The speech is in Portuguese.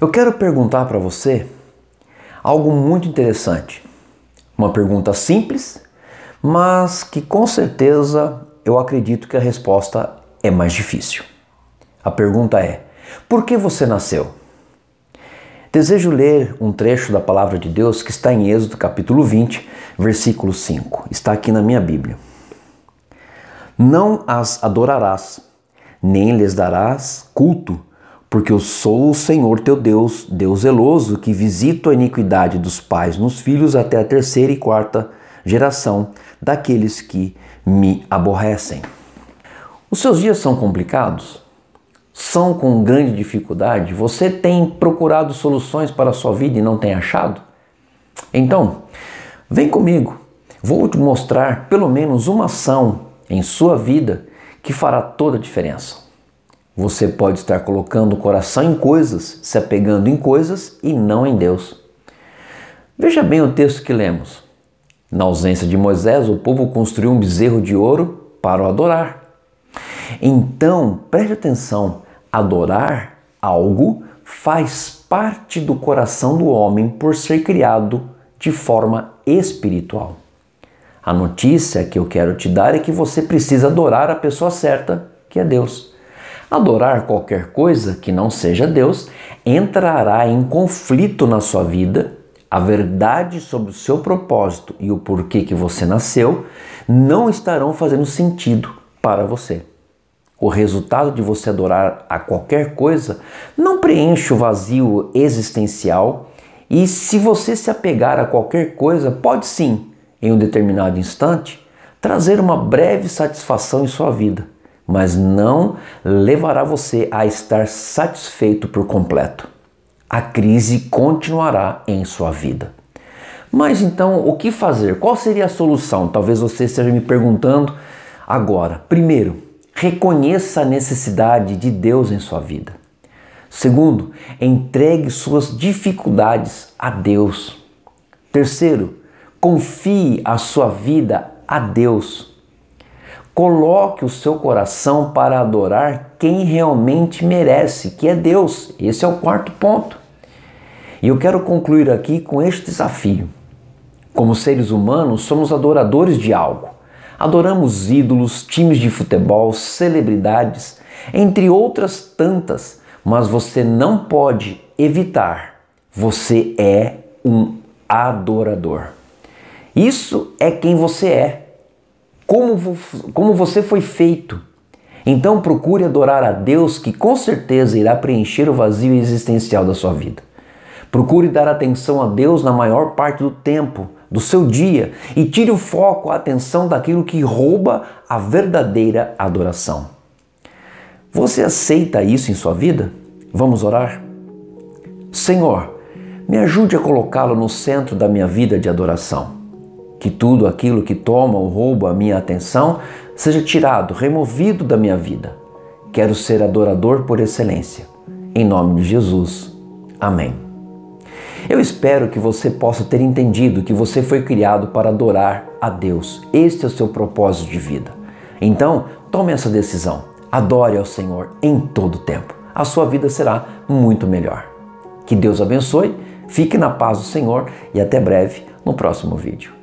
Eu quero perguntar para você algo muito interessante. Uma pergunta simples, mas que com certeza eu acredito que a resposta é mais difícil. A pergunta é: por que você nasceu? Desejo ler um trecho da palavra de Deus que está em Êxodo capítulo 20, versículo 5. Está aqui na minha Bíblia. Não as adorarás, nem lhes darás culto, porque eu sou o Senhor teu Deus, Deus zeloso, que visito a iniquidade dos pais nos filhos até a terceira e quarta geração daqueles que me aborrecem. Os seus dias são complicados? são com grande dificuldade, você tem procurado soluções para a sua vida e não tem achado? Então, vem comigo. Vou te mostrar pelo menos uma ação em sua vida que fará toda a diferença. Você pode estar colocando o coração em coisas, se apegando em coisas e não em Deus. Veja bem o texto que lemos. Na ausência de Moisés, o povo construiu um bezerro de ouro para o adorar. Então, preste atenção: adorar algo faz parte do coração do homem por ser criado de forma espiritual. A notícia que eu quero te dar é que você precisa adorar a pessoa certa, que é Deus. Adorar qualquer coisa que não seja Deus entrará em conflito na sua vida. A verdade sobre o seu propósito e o porquê que você nasceu não estarão fazendo sentido para você. O resultado de você adorar a qualquer coisa não preenche o vazio existencial e se você se apegar a qualquer coisa, pode sim, em um determinado instante, trazer uma breve satisfação em sua vida, mas não levará você a estar satisfeito por completo. A crise continuará em sua vida. Mas então, o que fazer? Qual seria a solução? Talvez você esteja me perguntando agora. Primeiro, Reconheça a necessidade de Deus em sua vida. Segundo, entregue suas dificuldades a Deus. Terceiro, confie a sua vida a Deus. Coloque o seu coração para adorar quem realmente merece, que é Deus. Esse é o quarto ponto. E eu quero concluir aqui com este desafio. Como seres humanos, somos adoradores de algo. Adoramos ídolos, times de futebol, celebridades, entre outras tantas, mas você não pode evitar. Você é um adorador. Isso é quem você é. Como, como você foi feito. Então procure adorar a Deus que com certeza irá preencher o vazio existencial da sua vida. Procure dar atenção a Deus na maior parte do tempo do seu dia e tire o foco, a atenção daquilo que rouba a verdadeira adoração. Você aceita isso em sua vida? Vamos orar? Senhor, me ajude a colocá-lo no centro da minha vida de adoração. Que tudo aquilo que toma ou rouba a minha atenção seja tirado, removido da minha vida. Quero ser adorador por excelência. Em nome de Jesus. Amém. Eu espero que você possa ter entendido que você foi criado para adorar a Deus. Este é o seu propósito de vida. Então, tome essa decisão. Adore ao Senhor em todo tempo. A sua vida será muito melhor. Que Deus abençoe, fique na paz do Senhor e até breve no próximo vídeo.